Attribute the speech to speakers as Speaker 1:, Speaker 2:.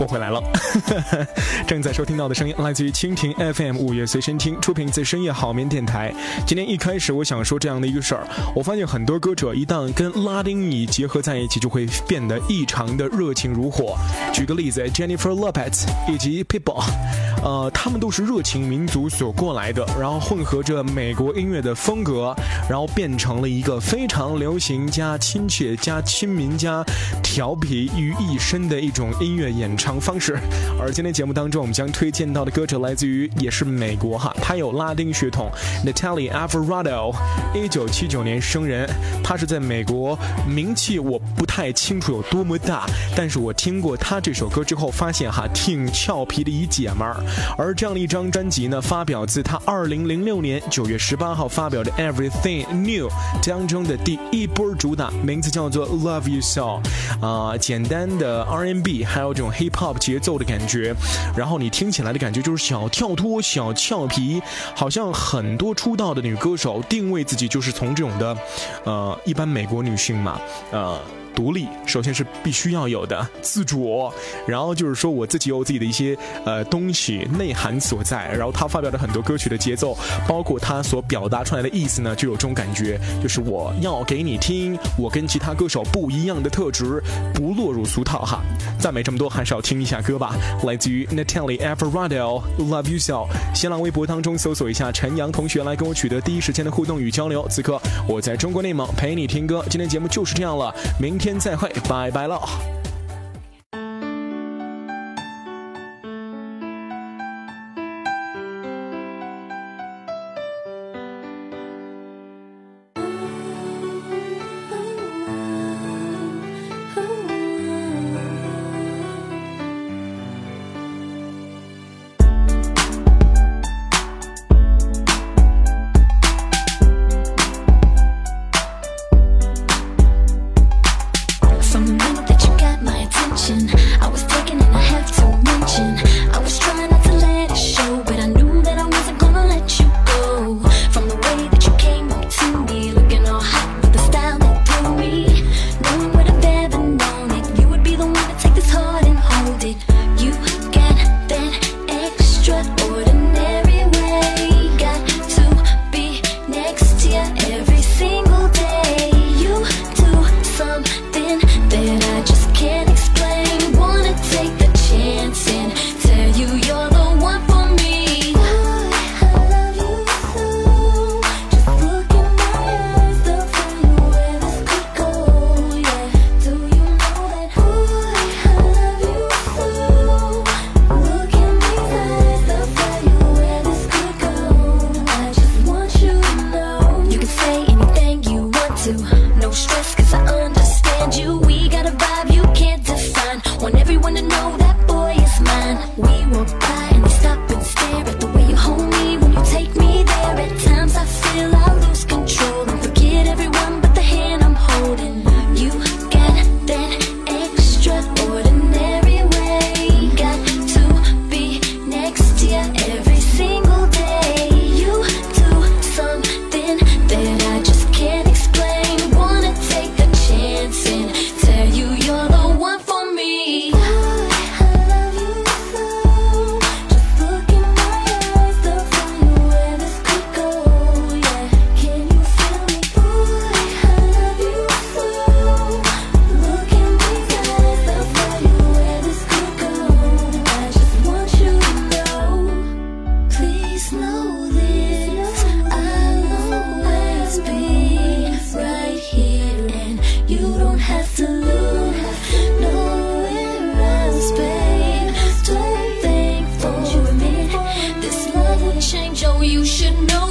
Speaker 1: 我回来了。正在收听到的声音来自于蜻蜓 FM 午夜随身听，出品自深夜好眠电台。今天一开始我想说这样的一个事儿，我发现很多歌者一旦跟拉丁语结合在一起，就会变得异常的热情如火。举个例子，Jennifer Lopez 以及 People，呃，他们都是热情民族所过来的，然后混合着美国音乐的风格，然后变成了一个非常流行加亲切加亲民加调皮于一身的一种音乐演唱方式。而今天节目当中，我们将推荐到的歌者来自于也是美国哈，他有拉丁血统，Natalie Alvarado，一九七九年生人，他是在美国名气我不太清楚有多么大，但是我听过他这首歌之后，发现哈挺俏皮的一姐们儿。而这样的一张专辑呢，发表自他二零零六年九月十八号发表的 Everything New 当中的第一波主打，名字叫做 Love You So，啊，简单的 R&B，还有这种 Hip Hop 节奏的感觉，然后你听起来的感觉就是小跳脱、小俏皮，好像很多出道的女歌手定位自己就是从这种的，呃，一般美国女性嘛，呃。独立首先是必须要有的自主，然后就是说我自己有自己的一些呃东西内涵所在，然后他发表的很多歌曲的节奏，包括他所表达出来的意思呢，就有这种感觉，就是我要给你听我跟其他歌手不一样的特质，不落入俗套哈。赞美这么多，还是要听听一下歌吧，来自于 Natalie Alvarado，Love You So。新浪微博当中搜索一下陈阳同学来跟我取得第一时间的互动与交流。此刻我在中国内蒙陪你听歌，今天节目就是这样了，明天。再会，拜拜了。
Speaker 2: You should know